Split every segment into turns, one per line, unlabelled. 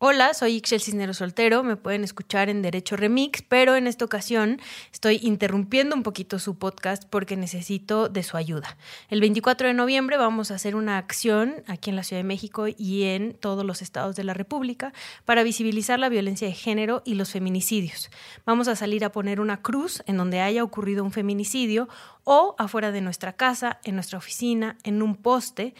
Hola, soy Ixel Cisnero Soltero, me pueden escuchar en Derecho Remix, pero en esta ocasión estoy interrumpiendo un poquito su podcast porque necesito de su ayuda. El 24 de noviembre vamos a hacer una acción aquí en la Ciudad de México y en todos los estados de la República para visibilizar la violencia de género y los feminicidios. Vamos a salir a poner una cruz en donde haya ocurrido un feminicidio o afuera de nuestra casa, en nuestra oficina, en un poste,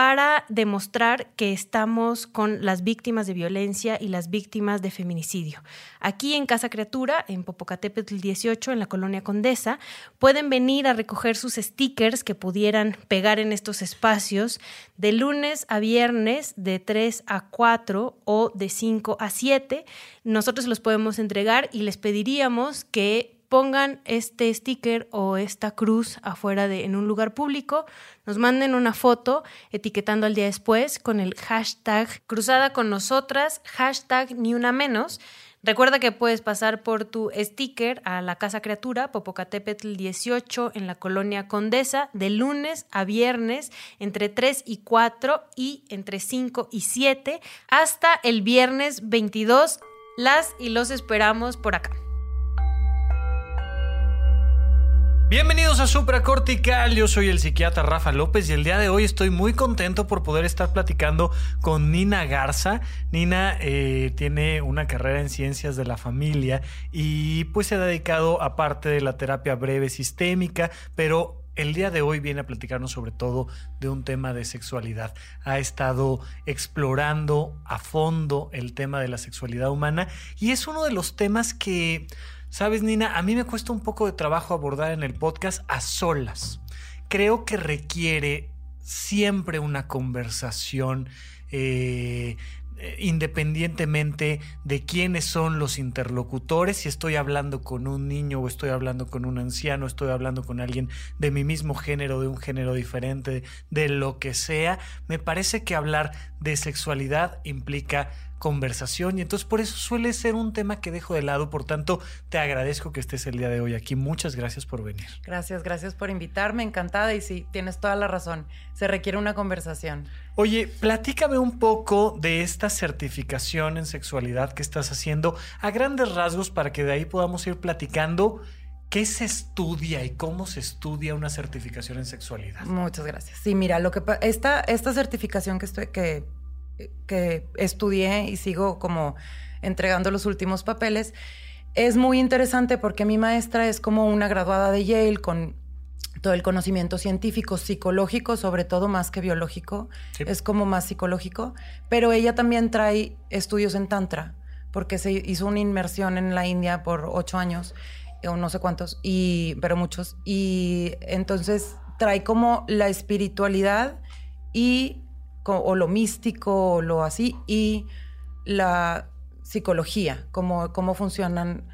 para demostrar que estamos con las víctimas de violencia y las víctimas de feminicidio. Aquí en Casa Criatura, en Popocatépetl 18, en la colonia Condesa, pueden venir a recoger sus stickers que pudieran pegar en estos espacios de lunes a viernes de 3 a 4 o de 5 a 7. Nosotros los podemos entregar y les pediríamos que pongan este sticker o esta cruz afuera de en un lugar público, nos manden una foto etiquetando al día después con el hashtag cruzada con nosotras, hashtag ni una menos. Recuerda que puedes pasar por tu sticker a la Casa Criatura, Popocatépetl 18, en la colonia Condesa, de lunes a viernes, entre 3 y 4 y entre 5 y 7, hasta el viernes 22. Las y los esperamos por acá.
Bienvenidos a Supracortical, yo soy el psiquiatra Rafa López y el día de hoy estoy muy contento por poder estar platicando con Nina Garza. Nina eh, tiene una carrera en ciencias de la familia y pues se ha dedicado aparte de la terapia breve sistémica, pero el día de hoy viene a platicarnos sobre todo de un tema de sexualidad. Ha estado explorando a fondo el tema de la sexualidad humana y es uno de los temas que Sabes, Nina, a mí me cuesta un poco de trabajo abordar en el podcast a solas. Creo que requiere siempre una conversación eh, independientemente de quiénes son los interlocutores, si estoy hablando con un niño o estoy hablando con un anciano, estoy hablando con alguien de mi mismo género, de un género diferente, de lo que sea, me parece que hablar de sexualidad implica conversación y entonces por eso suele ser un tema que dejo de lado. Por tanto, te agradezco que estés el día de hoy aquí. Muchas gracias por venir.
Gracias, gracias por invitarme. Encantada y sí, tienes toda la razón. Se requiere una conversación.
Oye, platícame un poco de esta certificación en sexualidad que estás haciendo a grandes rasgos para que de ahí podamos ir platicando. ¿Qué se estudia y cómo se estudia una certificación en sexualidad?
Muchas gracias. Sí, mira, lo que esta, esta certificación que estoy, que que estudié y sigo como entregando los últimos papeles, es muy interesante porque mi maestra es como una graduada de Yale con todo el conocimiento científico, psicológico, sobre todo más que biológico, es como más psicológico, pero ella también trae estudios en Tantra, porque se hizo una inmersión en la India por ocho años, o no sé cuántos, y, pero muchos, y entonces trae como la espiritualidad y o lo místico o lo así, y la psicología, cómo, cómo funcionan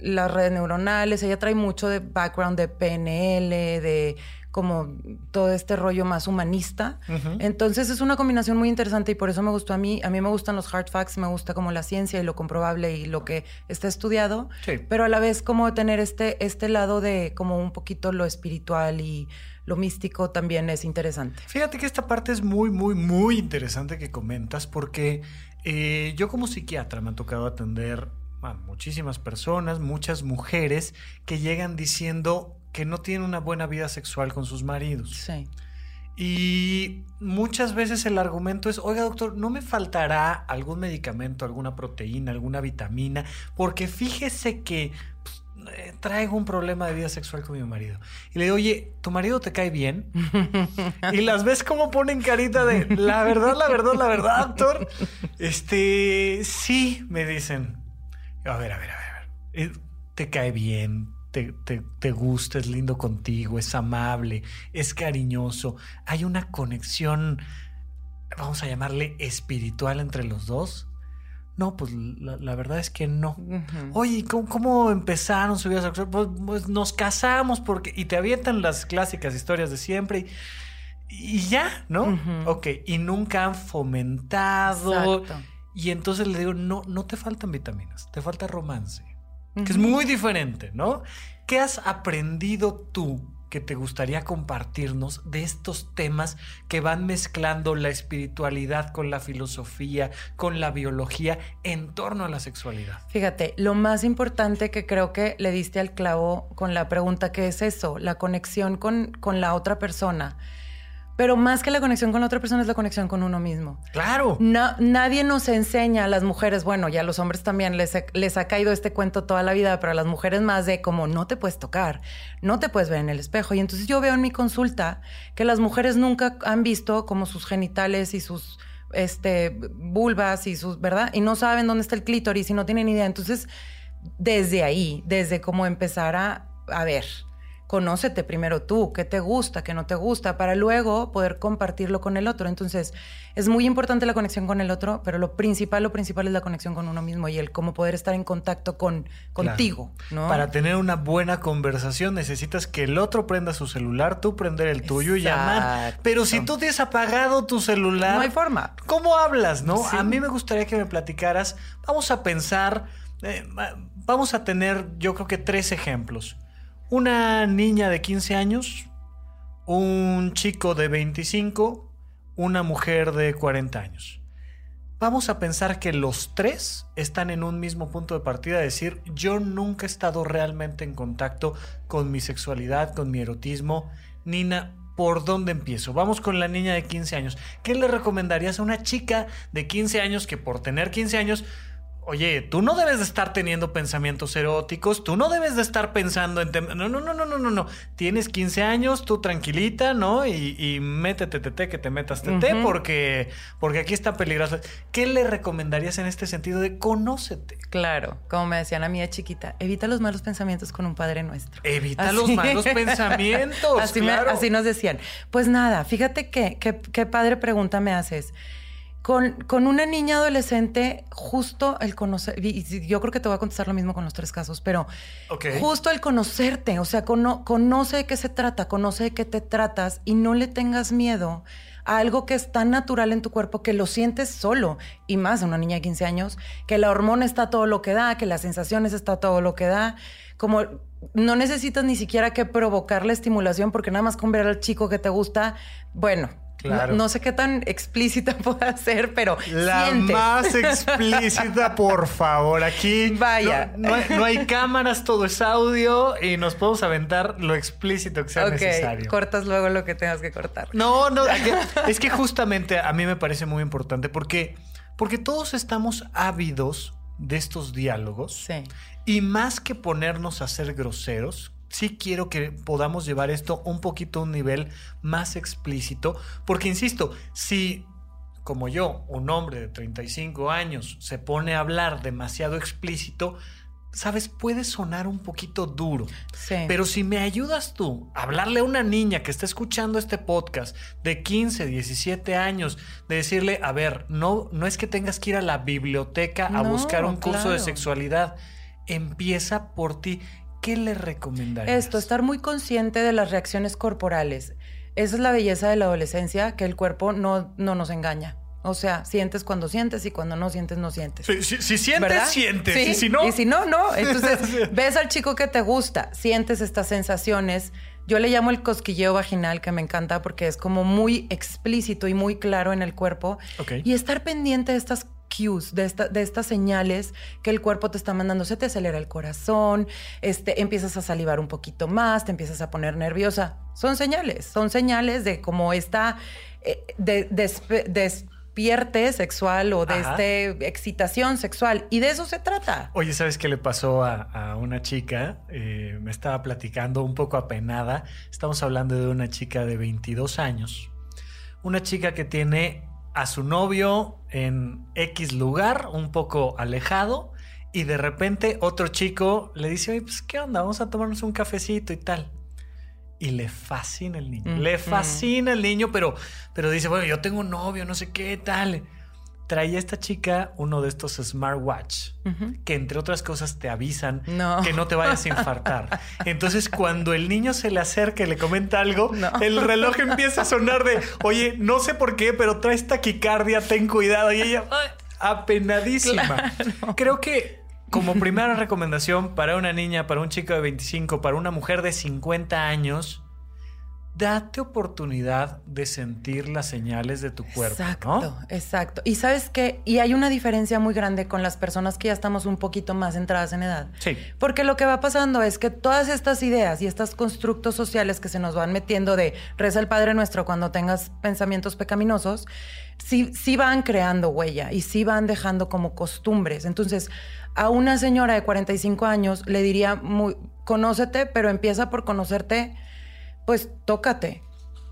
las redes neuronales. Ella trae mucho de background de PNL, de como todo este rollo más humanista. Entonces es una combinación muy interesante y por eso me gustó a mí. A mí me gustan los hard facts, me gusta como la ciencia y lo comprobable y lo que está estudiado, pero a la vez como tener este, este lado de como un poquito lo espiritual y lo místico también es interesante.
Fíjate que esta parte es muy, muy, muy interesante que comentas porque eh, yo como psiquiatra me ha tocado atender a muchísimas personas, muchas mujeres que llegan diciendo que no tienen una buena vida sexual con sus maridos.
Sí.
Y muchas veces el argumento es, oiga doctor, ¿no me faltará algún medicamento, alguna proteína, alguna vitamina? Porque fíjese que eh, traigo un problema de vida sexual con mi marido. Y le digo, oye, ¿tu marido te cae bien? y las ves como ponen carita de, la verdad, la verdad, la verdad, doctor. Este, sí, me dicen. A ver, a ver, a ver, a ver. Eh, ¿Te cae bien? Te, te, te, gusta, es lindo contigo, es amable, es cariñoso. Hay una conexión, vamos a llamarle espiritual entre los dos. No, pues la, verdad es que no. Oye, ¿cómo, empezaron su vida sexual? Pues, pues, nos casamos porque... Y te avientan las clásicas historias de siempre y, ya, ¿no? Ok, y nunca han fomentado. Y entonces le digo, no, no te faltan vitaminas, te falta romance. Que es muy diferente, ¿no? ¿Qué has aprendido tú que te gustaría compartirnos de estos temas que van mezclando la espiritualidad con la filosofía, con la biología en torno a la sexualidad?
Fíjate, lo más importante que creo que le diste al clavo con la pregunta que es eso, la conexión con, con la otra persona. Pero más que la conexión con la otra persona es la conexión con uno mismo.
Claro.
nadie nos enseña a las mujeres, bueno, ya a los hombres también les, les ha caído este cuento toda la vida, pero a las mujeres más de como no te puedes tocar, no te puedes ver en el espejo. Y entonces yo veo en mi consulta que las mujeres nunca han visto como sus genitales y sus este, vulvas y sus, ¿verdad? Y no saben dónde está el clítoris y no tienen idea. Entonces, desde ahí, desde cómo empezar a, a ver, conócete primero tú, qué te gusta, qué no te gusta, para luego poder compartirlo con el otro. Entonces, es muy importante la conexión con el otro, pero lo principal, lo principal es la conexión con uno mismo y el cómo poder estar en contacto con contigo.
Para tener una buena conversación necesitas que el otro prenda su celular, tú prender el tuyo y llamar. Pero si tú tienes apagado tu celular,
no hay forma.
¿Cómo hablas, no? A mí me gustaría que me platicaras. Vamos a pensar, eh, vamos a tener, yo creo que tres ejemplos una niña de 15 años, un chico de 25, una mujer de 40 años. Vamos a pensar que los tres están en un mismo punto de partida, decir, yo nunca he estado realmente en contacto con mi sexualidad, con mi erotismo. Nina, ¿por dónde empiezo? Vamos con la niña de 15 años. ¿Qué le recomendarías a una chica de 15 años que por tener 15 años Oye, tú no debes de estar teniendo pensamientos eróticos, tú no debes de estar pensando en... No, no, no, no, no, no, no. Tienes 15 años, tú tranquilita, ¿no? Y, y métete, tete, que te metas tete, porque, porque aquí está peligroso. ¿Qué le recomendarías en este sentido de conócete?
Claro, como me decían a mí de chiquita, evita los malos pensamientos con un Padre Nuestro.
Evita los malos pensamientos,
así, claro. así nos decían. Pues nada, fíjate que, qué padre pregunta me haces. Con, una niña adolescente, justo el conocer, y yo creo que te voy a contestar lo mismo con los tres casos, pero justo el conocerte, o sea, conoce de qué se trata, conoce de qué te tratas y no le tengas miedo a algo que es tan natural en tu cuerpo que lo sientes solo, y más a una niña de 15 años, que la hormona está todo lo que da, que las sensaciones está todo lo que da, como no necesitas ni siquiera que provocar la estimulación porque nada más con ver al chico que te gusta, bueno, no, sé qué tan explícita pueda ser, pero
la más explícita, por favor. Aquí
vaya,
no, hay, cámaras, todo es audio y nos podemos aventar lo explícito que sea necesario.
Cortas luego lo que tengas que cortar.
No, no, es que justamente a mí me parece muy importante porque porque todos estamos ávidos de estos diálogos.
Sí.
Y más que ponernos a ser groseros, sí quiero que podamos llevar esto un poquito a un nivel más explícito, porque insisto, si como yo, un hombre de 35 años, se pone a hablar demasiado explícito, sabes, puede sonar un poquito duro.
Sí.
Pero si me ayudas tú a hablarle a una niña que está escuchando este podcast de 15, 17 años, de decirle, a ver, no, no es que tengas que ir a la biblioteca a buscar un curso de sexualidad. Empieza por ti. ¿Qué le recomendarías?
Esto, estar muy consciente de las reacciones corporales. Esa es la belleza de la adolescencia, que el cuerpo no, no nos engaña. O sea, sientes cuando sientes y cuando no sientes, no sientes.
Si, sientes, sientes. Y si no.
Y si no, no. Entonces, ves al chico que te gusta, sientes estas sensaciones. Yo le llamo el cosquilleo vaginal, que me encanta porque es como muy explícito y muy claro en el cuerpo. Y estar pendiente de estas cues, de, esta, de estas señales que el cuerpo te está mandando. Se te acelera el corazón, este, empiezas a salivar un poquito más, te empiezas a poner nerviosa. Son señales, son señales de como esta eh, de, despierte sexual o de este excitación sexual. Y de eso se trata.
Oye, ¿sabes qué le pasó a, una chica? Eh, me estaba platicando un poco apenada. Estamos hablando de una chica de 22 años. Una chica que tiene a su novio en X lugar, un poco alejado, y de repente otro chico le dice, oye, pues qué onda, vamos a tomarnos un cafecito y tal. Y le fascina el niño, le fascina el niño, pero, pero dice, bueno, yo tengo un novio, no sé qué tal traía esta chica uno de estos smartwatch que entre otras cosas te avisan que no te vayas a infartar. Entonces cuando el niño se le acerca y le comenta algo, el reloj empieza a sonar de, oye, no sé por qué, pero traes taquicardia, ten cuidado. Y ella, apenadísima. Creo que como primera recomendación para una niña, para un chico de 25, para una mujer de 50 años, date oportunidad de sentir las señales de tu cuerpo.
Exacto, exacto. Y sabes qué, y hay una diferencia muy grande con las personas que ya estamos un poquito más entradas en edad.
Sí.
Porque lo que va pasando es que todas estas ideas y estos constructos sociales que se nos van metiendo de reza el Padre Nuestro cuando tengas pensamientos pecaminosos, sí, sí van creando huella y sí van dejando como costumbres. Entonces, a una señora de 45 años le diría, muy, conócete, pero empieza por conocerte pues tócate,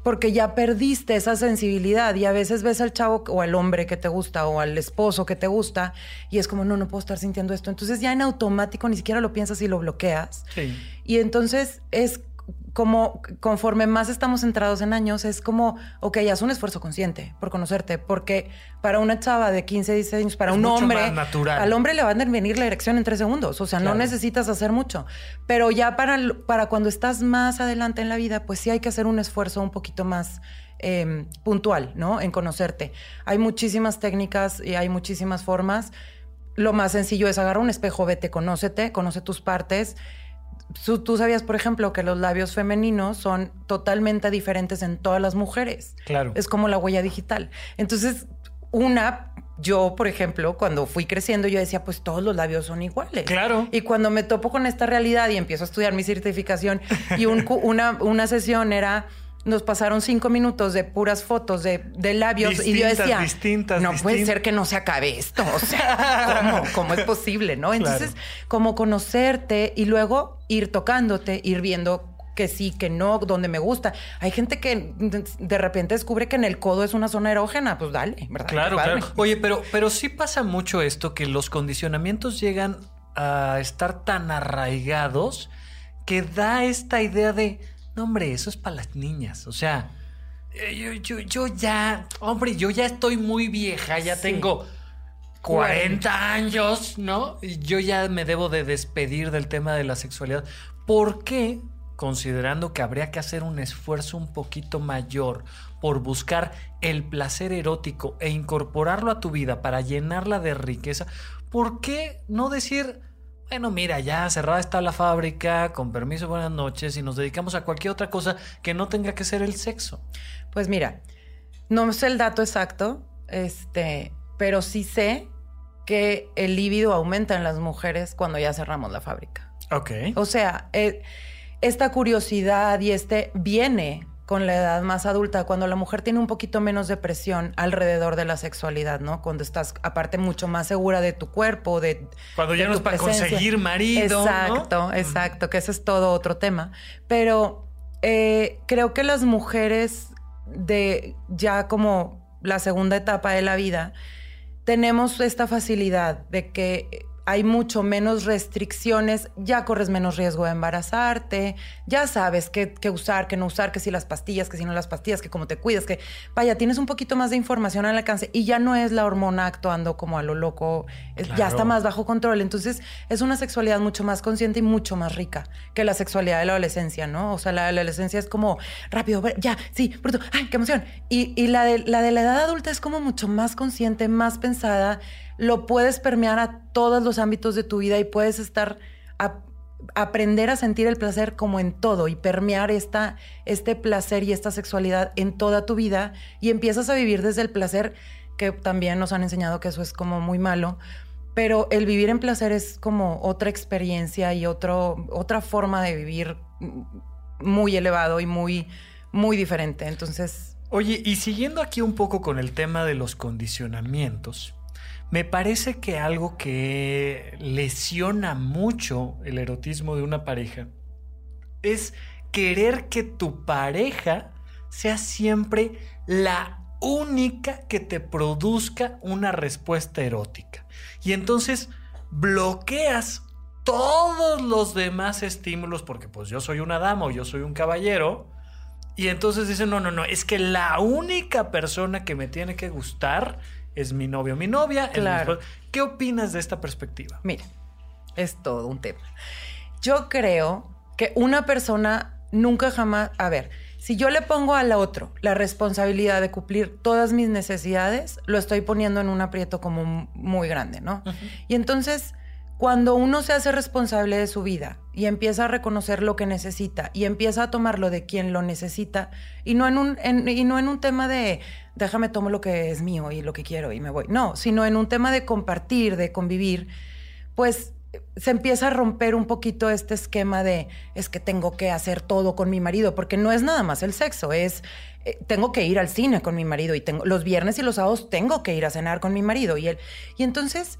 porque ya perdiste esa sensibilidad y a veces ves al chavo o al hombre que te gusta o al esposo que te gusta y es como, no, no puedo estar sintiendo esto. Entonces ya en automático ni siquiera lo piensas y lo bloqueas.
Sí.
Y entonces es como conforme más estamos centrados en años, es como, ok, haz un esfuerzo consciente por conocerte, porque para una chava de 15, 16 años, para
Es
un hombre,
natural.
al hombre le va a venir la erección en tres segundos, o sea,
Claro.
no necesitas hacer mucho, pero ya para, para cuando estás más adelante en la vida, pues sí hay que hacer un esfuerzo un poquito más eh, puntual, ¿no? En conocerte. Hay muchísimas técnicas y hay muchísimas formas. Lo más sencillo es agarrar un espejo, vete, conócete, conoce tus partes. Tú, sabías, por ejemplo, que los labios femeninos son totalmente diferentes en todas las mujeres.
Claro.
Es como la huella digital. Entonces, una, yo, por ejemplo, cuando fui creciendo, yo decía, pues todos los labios son iguales.
Claro.
Y cuando me topo con esta realidad y empiezo a estudiar mi certificación y un una, una sesión era... Nos pasaron cinco minutos de puras fotos de, de labios y yo decía,
distintas,
no puede
distintas".
ser que no se acabe esto. O sea, ¿cómo, cómo es posible? ¿No? Entonces, como conocerte y luego ir tocándote, ir viendo que sí, que no, donde me gusta. Hay gente que de- repente descubre que en el codo es una zona erógena, pues dale, ¿verdad?
Claro, claro. Oye, pero, pero sí pasa mucho esto, que los condicionamientos llegan a estar tan arraigados que da esta idea de, no, hombre, eso es para las niñas. O sea, eh, yo, yo, yo ya, hombre, yo ya estoy muy vieja, ya
Sí.
tengo 40 años, ¿no? Y yo ya me debo de despedir del tema de la sexualidad. ¿Por qué? Considerando que habría que hacer un esfuerzo un poquito mayor por buscar el placer erótico e incorporarlo a tu vida para llenarla de riqueza, ¿por qué no decir, bueno, mira, ya cerrada está la fábrica, con permiso, buenas noches, y nos dedicamos a cualquier otra cosa que no tenga que ser el sexo?
Pues mira, no sé el dato exacto, este, pero sí sé que el líbido aumenta en las mujeres cuando ya cerramos la fábrica.
Ok.
O sea, eh, esta curiosidad y este viene con la edad más adulta, cuando la mujer tiene un poquito menos de presión alrededor de la sexualidad, ¿no? Cuando estás, aparte, mucho más segura de tu cuerpo, de.
Cuando ya
de
no es para
presencia.
conseguir marido. ¿no?
Exacto, exacto, que ese es todo otro tema. Pero eh, creo que las mujeres de ya como la segunda etapa de la vida, tenemos esta facilidad de que hay mucho menos restricciones, ya corres menos riesgo de embarazarte, ya sabes qué, qué usar, qué no usar, que si las pastillas, que si no las pastillas, que cómo te cuidas, que vaya, tienes un poquito más de información al alcance y ya no es la hormona actuando como a lo loco, ya está más bajo control. Entonces es una sexualidad mucho más consciente y mucho más rica que la sexualidad de la adolescencia, ¿no? O sea, la, la adolescencia es como rápido, ya, sí, bruto, ay, qué emoción. Y, y la, de, la de la edad adulta es como mucho más consciente, más pensada, lo puedes permear a todos los ámbitos de tu vida y puedes estar a- aprender a sentir el placer como en todo y permear esta, este placer y esta sexualidad en toda tu vida y empiezas a vivir desde el placer que también nos han enseñado que eso es como muy malo, pero el vivir en placer es como otra experiencia y otro, otra forma de vivir muy elevado y muy, muy diferente. Entonces,
Oye, y siguiendo aquí un poco con el tema de los condicionamientos, me parece que algo que lesiona mucho el erotismo de una pareja es querer que tu pareja sea siempre la única que te produzca una respuesta erótica. Y entonces bloqueas todos los demás estímulos porque pues yo soy una dama o yo soy un caballero. Y entonces dicen, no, no, no, es que la única persona que me tiene que gustar es mi novio, mi novia. es mi
Claro.
¿Qué opinas de esta perspectiva?
Mira, es todo un tema. Yo creo que una persona nunca jamás, a ver, si yo le pongo al otro la responsabilidad de cumplir todas mis necesidades, lo estoy poniendo en un aprieto como muy grande, ¿no? Y entonces, cuando uno se hace responsable de su vida y empieza a reconocer lo que necesita y empieza a tomarlo de quien lo necesita y no en un, y no en un tema de déjame tomo lo que es mío y lo que quiero y me voy. No, sino en un tema de compartir, de convivir, pues se empieza a romper un poquito este esquema de es que tengo que hacer todo con mi marido, porque no es nada más el sexo, es eh, tengo que ir al cine con mi marido y tengo los viernes y los sábados tengo que ir a cenar con mi marido y él y entonces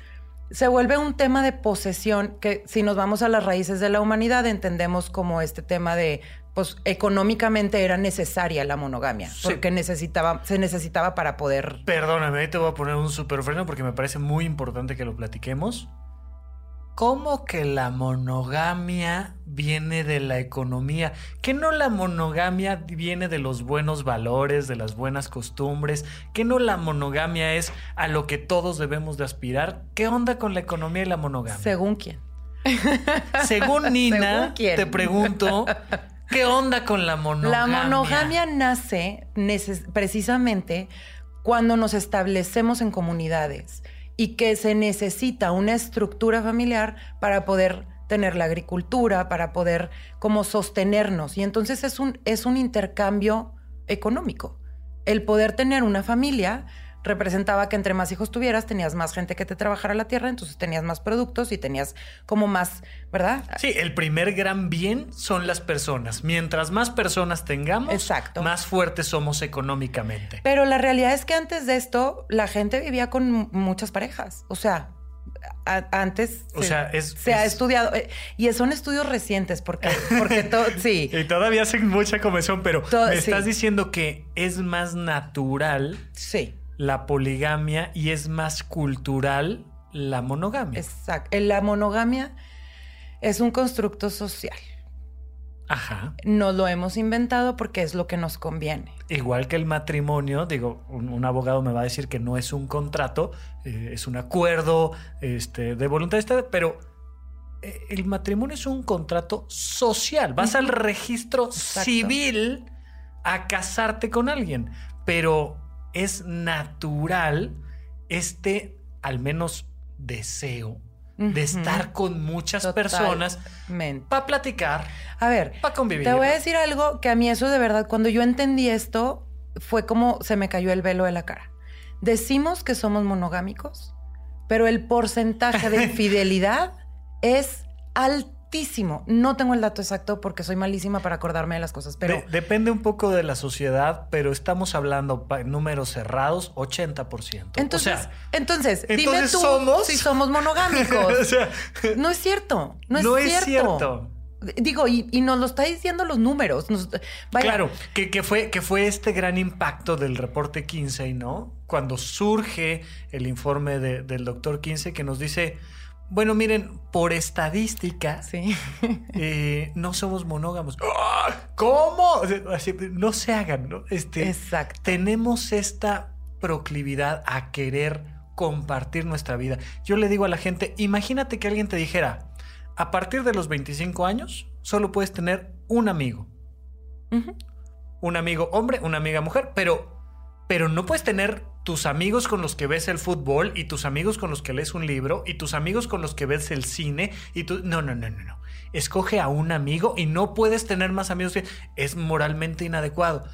se vuelve un tema de posesión que si nos vamos a las raíces de la humanidad entendemos como este tema de pues económicamente era necesaria la monogamia porque necesitaba se necesitaba para poder
Perdóname, te voy a poner un super freno porque me parece muy importante que lo platiquemos. ¿Cómo que la monogamia viene de la economía? ¿Que no la monogamia viene de los buenos valores, de las buenas costumbres? ¿Que no la monogamia es a lo que todos debemos de aspirar? ¿Qué onda con la economía y la monogamia?
Según quién.
Según Nina, te pregunto, ¿qué onda con la monogamia?
La monogamia nace precisamente cuando nos establecemos en comunidades y que se necesita una estructura familiar para poder tener la agricultura, para poder como sostenernos. Y entonces es un, es un intercambio económico. El poder tener una familia representaba que entre más hijos tuvieras, tenías más gente que te trabajara la tierra, entonces tenías más productos y tenías como más, ¿verdad?
Sí, el primer gran bien son las personas. Mientras más personas tengamos, más fuertes somos económicamente.
Pero la realidad es que antes de esto, la gente vivía con muchas parejas. O sea, antes
o se, sea,
se ha estudiado eh, y son estudios recientes porque porque todo sí
y todavía hacen mucha convención pero me estás diciendo que es más natural
sí
la poligamia y es más cultural la monogamia.
Exacto. La monogamia es un constructo social.
Ajá.
No lo hemos inventado porque es lo que nos conviene.
Igual que el matrimonio, digo, un, abogado me va a decir que no es un contrato, eh, es un acuerdo este, de voluntad, pero eh, el matrimonio es un contrato social. Vas al registro civil a casarte con alguien, pero es natural este, al menos, deseo de estar con muchas personas para platicar,
a ver,
para convivir.
Te voy a decir algo que a mí eso de verdad, cuando yo entendí esto, fue como se me cayó el velo de la cara. Decimos que somos monogámicos, pero el porcentaje de infidelidad es alto no tengo el dato exacto porque soy malísima para acordarme de las cosas, pero...
depende un poco de la sociedad, pero estamos hablando números cerrados, 80%.
Entonces, entonces, dime tú si somos monogámicos. no es cierto, no es no cierto. Es cierto. Digo, y, nos lo está diciendo los números.
Claro, que, fue, que fue este gran impacto del reporte 15, ¿no? Cuando surge el informe del doctor 15 que nos dice, bueno, miren, por estadística, eh, no somos monógamos. ¡Ah! ¿Cómo? no se hagan, ¿no? Este,
Exacto.
Tenemos esta proclividad a querer compartir nuestra vida. Yo le digo a la gente, imagínate que alguien te dijera, a partir de los 25 años, solo puedes tener un amigo. Un amigo hombre, una amiga mujer, pero, pero no puedes tener tus amigos con los que ves el fútbol y tus amigos con los que lees un libro y tus amigos con los que ves el cine y tú... No, no, no, no, no. Escoge a un amigo y no puedes tener más amigos. Es moralmente inadecuado.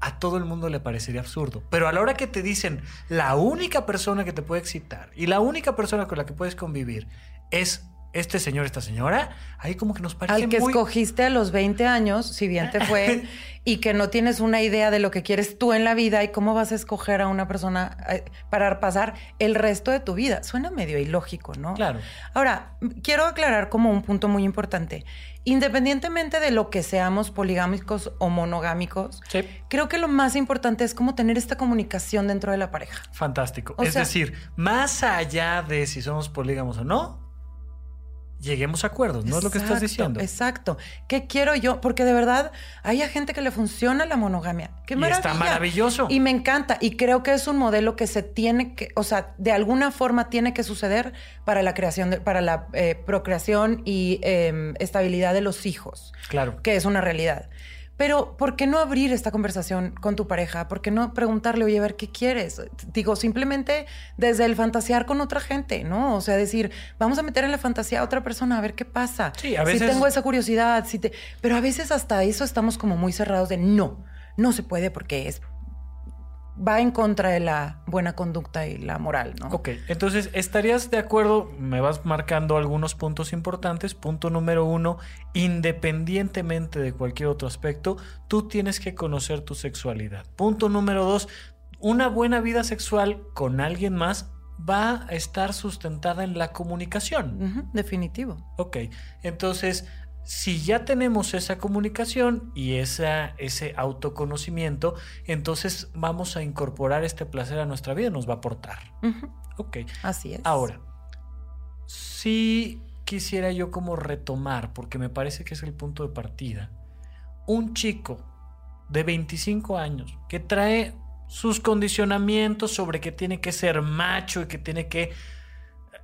A todo el mundo le parecería absurdo. Pero a la hora que te dicen la única persona que te puede excitar y la única persona con la que puedes convivir es este señor, esta señora, ahí como que nos parece
Al que escogiste a los 20 años, si bien te fue, y que no tienes una idea de lo que quieres tú en la vida y cómo vas a escoger a una persona eh, para pasar el resto de tu vida. Suena medio ilógico, ¿no?
Claro.
Ahora, quiero aclarar como un punto muy importante. Independientemente de lo que seamos poligámicos o monogámicos, creo que lo más importante es cómo tener esta comunicación dentro de la pareja.
Fantástico. es decir, más allá de si somos polígamos o no, lleguemos a acuerdos, ¿no es lo que estás diciendo?
Exacto. ¿Qué quiero yo? Porque de verdad hay gente que le funciona la monogamia. ¡Qué y
está maravilloso.
Y me encanta. Y creo que es un modelo que se tiene que, o sea, de alguna forma tiene que suceder para la creación, de, para la eh, procreación y em, estabilidad de los hijos.
Claro.
Que es una realidad. Pero, ¿por qué no abrir esta conversación con tu pareja? ¿Por qué no preguntarle, oye, a ver, ¿qué quieres? Digo, simplemente desde el fantasear con otra gente, ¿no? O sea, decir, vamos a meter en la fantasía a otra persona a ver qué pasa.
Sí, a veces-
Si tengo esa curiosidad, si te... Pero a veces hasta eso estamos como muy cerrados de no, no se puede porque es... Va en contra de la buena conducta y la moral, ¿no?
Ok, entonces, ¿estarías de acuerdo? Me vas marcando algunos puntos importantes. Punto número uno, independientemente de cualquier otro aspecto, tú tienes que conocer tu sexualidad. Punto número dos, una buena vida sexual con alguien más va a estar sustentada en la comunicación.
Definitivo.
Ok, entonces, si ya tenemos esa comunicación y esa, ese autoconocimiento, entonces vamos a incorporar este placer a nuestra vida, nos va a aportar. Ok.
Así es.
Ahora, sí quisiera yo como retomar, porque me parece que es el punto de partida, un chico de 25 años que trae sus condicionamientos sobre que tiene que ser macho y que tiene que...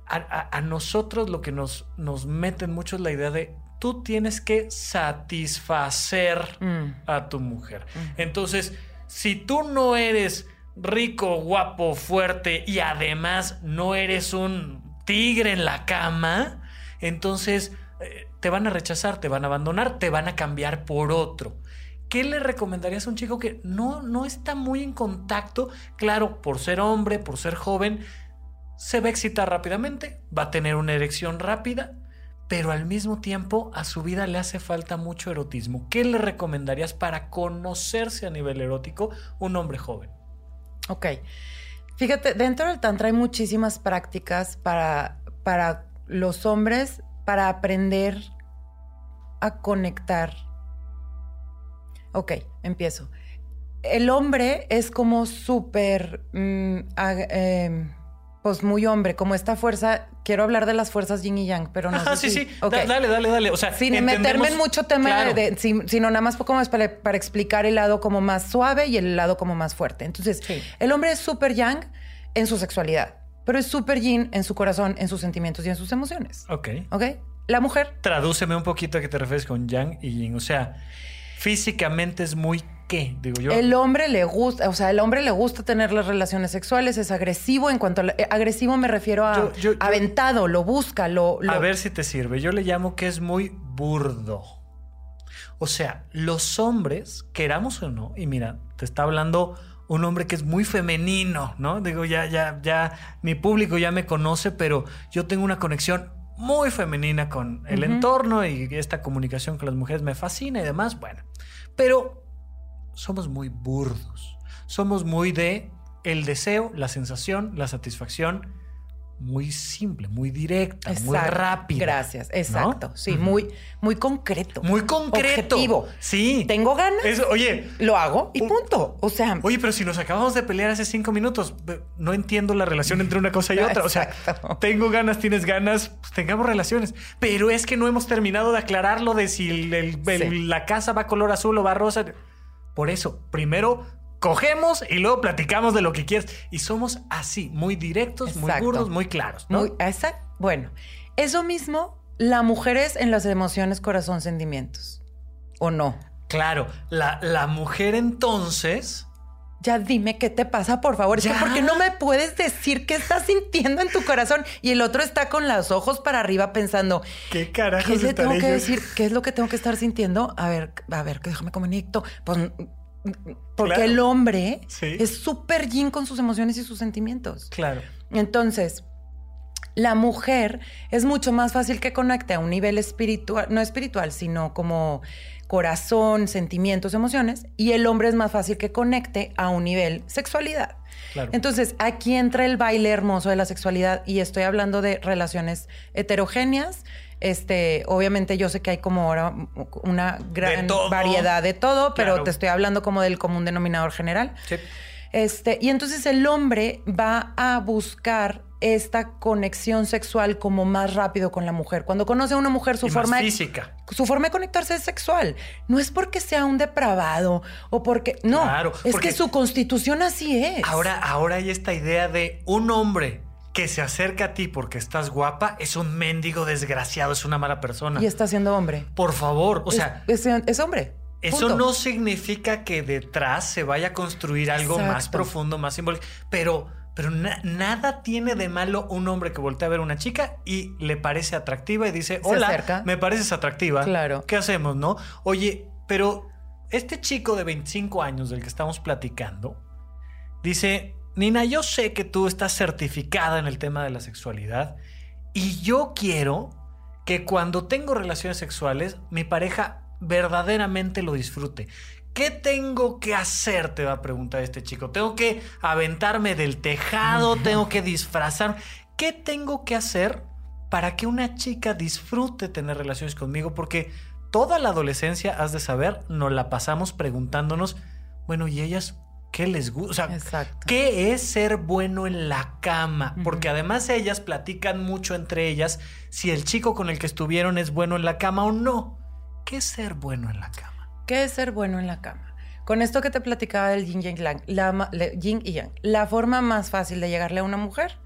A, a- a nosotros lo que nos, nos meten mucho es la idea de tú tienes que satisfacer
Mm,
a tu mujer.
Mm.
Entonces, si tú no eres rico, guapo, fuerte y además no eres un tigre en la cama, entonces eh, te van a rechazar, te van a abandonar, te van a cambiar por otro. ¿Qué le recomendarías a un chico que no, no está muy en contacto? Claro, por ser hombre, por ser joven, se va a excitar rápidamente, va a tener una erección rápida, pero al mismo tiempo a su vida le hace falta mucho erotismo. ¿Qué le recomendarías para conocerse a nivel erótico un hombre joven?
Ok. Fíjate, dentro del Tantra hay muchísimas prácticas para, para los hombres para aprender a conectar. Ok, empiezo. El hombre es como súper, mm, em, pues muy hombre, como esta fuerza. Quiero hablar de las fuerzas yin y yang, pero no
Ajá,
sé
sí,
si-
sí. dale, dale, dale. O sea,
Sin
entendemos-
meterme en mucho tema,
Claro.
de, sin- sino nada más como para, para explicar el lado como más suave y el lado como más fuerte. Entonces,
Sí.
el hombre es súper yang en su sexualidad, pero es súper yin en su corazón, en sus sentimientos y en sus emociones.
Ok.
¿Ok? La mujer,
Tradúceme un poquito a qué te refieres con yang y yin. O sea, físicamente es muy qué, digo yo.
el hombre le gusta, o sea, el hombre le gusta tener las relaciones sexuales, es agresivo en cuanto a... la- eh, agresivo me refiero a
Yo- yo- yo-
aventado, lo busca, lo... lo-
A ver si te sirve. Yo le llamo que es muy burdo. O sea, los hombres, queramos o no, y mira, te está hablando un hombre que es muy femenino, ¿no? Digo, ya, ya, ya, mi público ya me conoce, pero yo tengo una conexión muy femenina con el entorno y esta comunicación con las mujeres me fascina y demás. Bueno, pero somos muy burdos. Somos muy de el deseo, la sensación, la satisfacción, muy simple, muy directa, muy
Exacto.
rápida.
Gracias,
¿no?
exacto. Sí, muy, muy concreto.
muy concreto.
Objetivo.
Sí.
Tengo ganas,
Eso, oye,
lo hago y
Un-
punto. O sea,
oye, pero si nos acabamos de pelear hace cinco minutos, no entiendo la relación entre una cosa y otra. O sea,
Exacto.
tengo ganas, tienes ganas, pues tengamos relaciones. Pero es que no hemos terminado de aclararlo de si el- el- el-
Sí.
la casa va color azul o va rosa. Por eso, primero cogemos y luego platicamos de lo que quieres. Y somos así, muy directos, muy
Exacto.
burdos, muy claros. ¿no?
Muy, esa- bueno, eso mismo, la mujer es en las emociones, corazón, sentimientos. ¿O no?
Claro, la, la mujer entonces.
Ya dime qué te pasa, por favor. Es que
Ya.
¿por qué no me puedes decir qué estás sintiendo en tu corazón? Y el otro está con los ojos para arriba pensando,
¿Qué carajos
¿qué le tengo que decir? ¿Qué es lo que tengo que estar sintiendo? A ver, a ver, que déjame conecto. Pues porque
Claro.
el hombre
Sí.
es súper yin con sus emociones y sus sentimientos.
Claro.
Entonces, la mujer es mucho más fácil que conecte a un nivel espiritual, no espiritual, sino como corazón, sentimientos, emociones, y el hombre es más fácil que conecte a un nivel sexualidad.
Claro.
Entonces, aquí entra el baile hermoso de la sexualidad y estoy hablando de relaciones heterogéneas. Este, obviamente yo sé que hay como ahora una gran variedad de todo, pero
Claro.
te estoy hablando como del común denominador general.
Sí.
Este, y entonces el hombre va a buscar esta conexión sexual como más rápido con la mujer. Cuando conoce a una mujer, su
Y más
forma de
física.
su forma de conectarse es sexual. No es porque sea un depravado o porque. No.
Claro,
es
porque-
que su constitución así es.
Ahora, ahora hay esta idea de un hombre que se acerca a ti porque estás guapa es un mendigo desgraciado, es una mala persona.
Y está siendo hombre.
Por favor, o sea,
es, hombre.
Eso no significa que detrás se vaya a construir algo más profundo, más simbólico, pero, pero nada tiene de malo un hombre que voltea a ver a una chica y le parece atractiva y dice, hola, me pareces atractiva.
Claro.
¿Qué hacemos, no? Oye, pero este chico de 25 años del que estamos platicando dice, Nina, yo sé que tú estás certificada en el tema de la sexualidad y yo quiero que cuando tengo relaciones sexuales mi pareja verdaderamente lo disfrute. ¿Qué tengo que hacer? Te va a preguntar este chico. ¿Tengo que aventarme del tejado? ¿Tengo que disfrazar? ¿Qué tengo que hacer para que una chica disfrute tener relaciones conmigo? Porque toda la adolescencia, has de saber, nos la pasamos preguntándonos, bueno, ¿y ellas qué les gusta? O sea, ¿qué es ser bueno en la cama? Porque además ellas platican mucho entre ellas si el chico con el que estuvieron es bueno en la cama o no. ¿Qué es ser bueno en la cama?
¿Qué es ser bueno en la cama? Con esto que te platicaba del yin, yang, la, yin y yang, la forma más fácil de llegarle a una mujer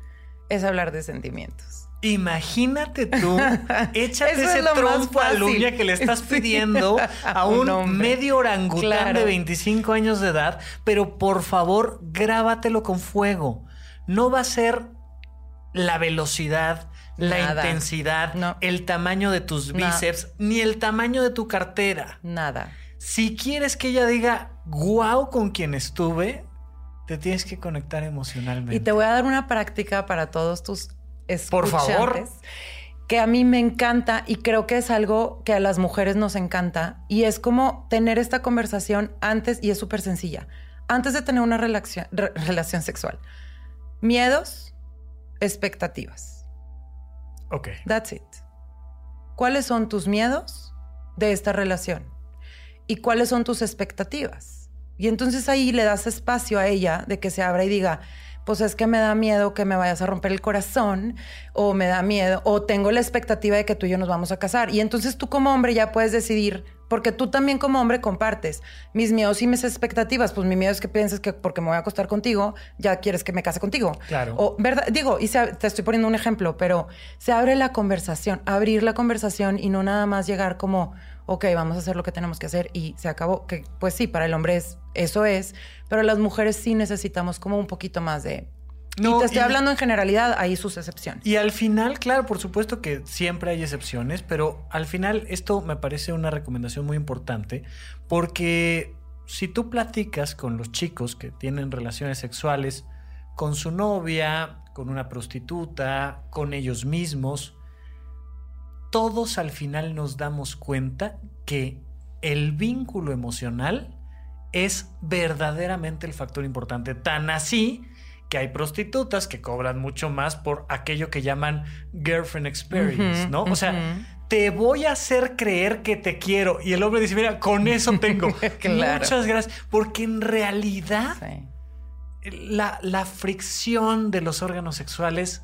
es hablar de sentimientos.
Imagínate tú, échate ese trompo a Luña que le estás pidiendo a un, medio orangután de 25 años de edad, pero por favor, grábatelo con fuego. No va a ser la velocidad, la intensidad, el tamaño de tus bíceps, ni el tamaño de tu cartera.
Nada.
Si quieres que ella diga, guau, con quien estuve, te tienes que conectar emocionalmente.
Y te voy a dar una práctica para todos tus.
Por favor.
Que a mí me encanta y creo que es algo que a las mujeres nos encanta. Y es como tener esta conversación antes, y es súper sencilla, antes de tener una relación, relación sexual. Miedos, expectativas
Ok.
That's it. ¿Cuáles son tus miedos de esta relación? ¿Y cuáles son tus expectativas? Y entonces ahí le das espacio a ella de que se abra y diga, pues es que me da miedo que me vayas a romper el corazón o me da miedo o tengo la expectativa de que tú y yo nos vamos a casar. Y entonces tú como hombre ya puedes decidir, porque tú también como hombre compartes mis miedos y mis expectativas. Pues mi miedo es que pienses que porque me voy a acostar contigo, ya quieres que me case contigo.
Claro.
O, ¿verdad? Digo, y te estoy poniendo un ejemplo, pero se abre la conversación, abrir la conversación y no nada más llegar como, ok, vamos a hacer lo que tenemos que hacer y se acabó. Que pues sí, para el hombre es, eso es, pero las mujeres sí necesitamos como un poquito más de... No, y te estoy hablando en generalidad, hay sus excepciones.
Y al final, claro, por supuesto que siempre hay excepciones, pero al final esto me parece una recomendación muy importante porque si tú platicas con los chicos que tienen relaciones sexuales con su novia, con una prostituta, con ellos mismos, todos al final nos damos cuenta que el vínculo emocional es verdaderamente el factor importante. Tan así que hay prostitutas que cobran mucho más por aquello que llaman girlfriend experience, ¿no? O sea, te voy a hacer creer que te quiero. Y el hombre dice, mira, con eso tengo. Muchas gracias. Porque en realidad la, la fricción de los órganos sexuales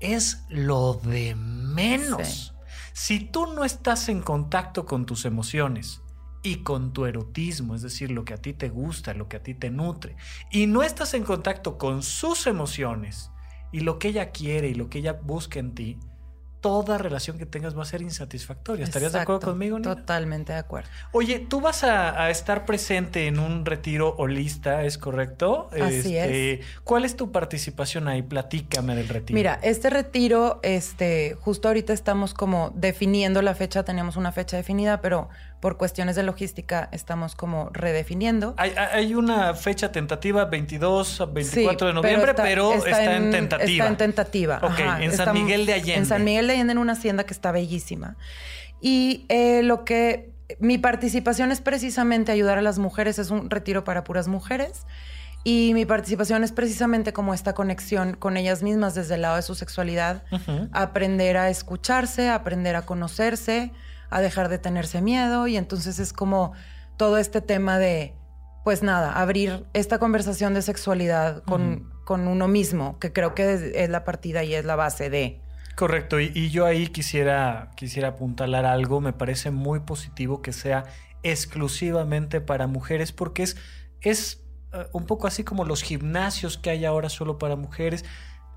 es lo de menos. Si tú no estás en contacto con tus emociones y con tu erotismo, es decir, lo que a ti te gusta, lo que a ti te nutre, y no estás en contacto con sus emociones y lo que ella quiere y lo que ella busca en ti, toda relación que tengas va a ser insatisfactoria. ¿Estarías de acuerdo conmigo? Nina?
Totalmente de acuerdo.
Oye, tú vas a, estar presente en un retiro holista, ¿es correcto?
Así
este, es. ¿Cuál es tu participación ahí? Platícame del retiro.
Mira, este retiro, este, justo ahorita estamos como definiendo la fecha, tenemos una fecha definida, pero por cuestiones de logística estamos como redefiniendo.
Hay, una fecha tentativa, 22 a 24 de noviembre, pero está, en, tentativa.
Está en tentativa.
Ok, en San Miguel de Allende.
En San Miguel de Allende, en una hacienda que está bellísima. Y eh, lo que mi participación es precisamente ayudar a las mujeres, es un retiro para puras mujeres. Y mi participación es precisamente como esta conexión con ellas mismas desde el lado de su sexualidad, aprender a escucharse, aprender a conocerse, a dejar de tenerse miedo y entonces es como todo este tema de, pues nada, abrir esta conversación de sexualidad con, con uno mismo, que creo que es, la partida y es la base de...
Correcto, y, yo ahí quisiera, quisiera apuntalar algo, me parece muy positivo que sea exclusivamente para mujeres porque es, es eh, un poco así como los gimnasios que hay ahora solo para mujeres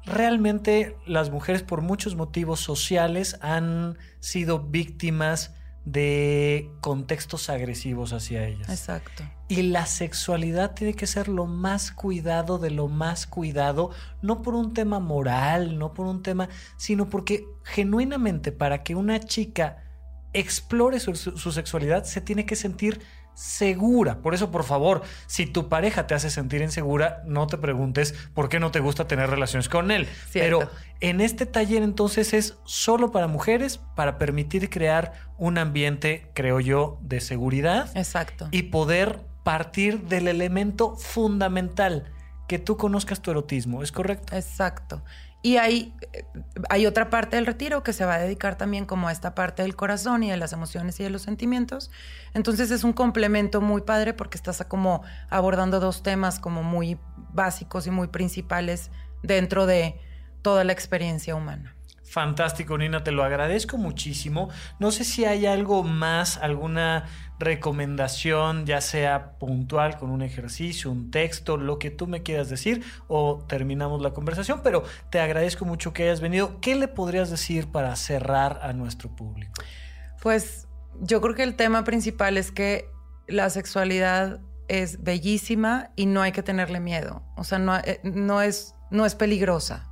realmente las mujeres por muchos motivos sociales han sido víctimas de contextos agresivos hacia ellas.
Exacto.
Y la sexualidad tiene que ser lo más cuidado de lo más cuidado, no por un tema moral, no por un tema, sino porque genuinamente para que una chica explore su, su sexualidad se tiene que sentir segura. Por eso, por favor, si tu pareja te hace sentir insegura, no te preguntes por qué no te gusta tener relaciones con él.
Cierto.
Pero en este taller entonces es solo para mujeres, para permitir crear un ambiente, creo yo, de seguridad
Exacto.
y poder partir del elemento fundamental, que tú conozcas tu erotismo, ¿es correcto?
Exacto. Y hay, eh, hay otra parte del retiro que se va a dedicar también como a esta parte del corazón y de las emociones y de los sentimientos. Entonces es un complemento muy padre porque estás como abordando dos temas como muy básicos y muy principales dentro de toda la experiencia humana.
Fantástico, Nina, te lo agradezco muchísimo. No sé si hay algo más, alguna recomendación, ya sea puntual con un ejercicio, un texto, lo que tú me quieras decir, o terminamos la conversación, pero te agradezco mucho que hayas venido. ¿Qué le podrías decir para cerrar a nuestro público?
Pues yo creo que el tema principal es que la sexualidad es bellísima y no hay que tenerle miedo. O sea, no, eh, es, no es peligrosa.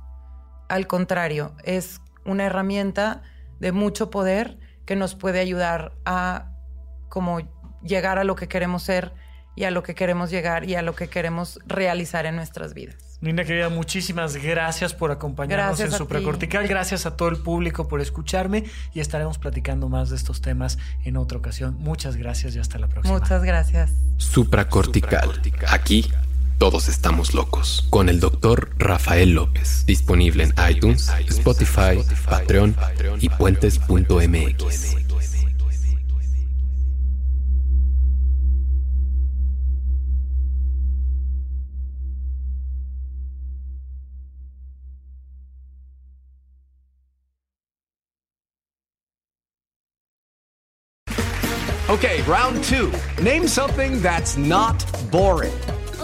Al contrario, es una herramienta de mucho poder que nos puede ayudar a como llegar a lo que queremos ser y a lo que queremos llegar y a lo que queremos realizar en nuestras vidas.
Nina querida, muchísimas gracias por acompañarnos
Gracias
en Supracortical.
ti.
Gracias a todo el público por escucharme y estaremos platicando más de estos temas en otra ocasión. Muchas gracias y hasta la próxima.
Muchas gracias.
Supracortical. Aquí todos estamos locos. Con el doctor Rafael López. Disponible en iTunes, Spotify, Patreon y puentes.mx.
Okay, round two. Name something that's not boring.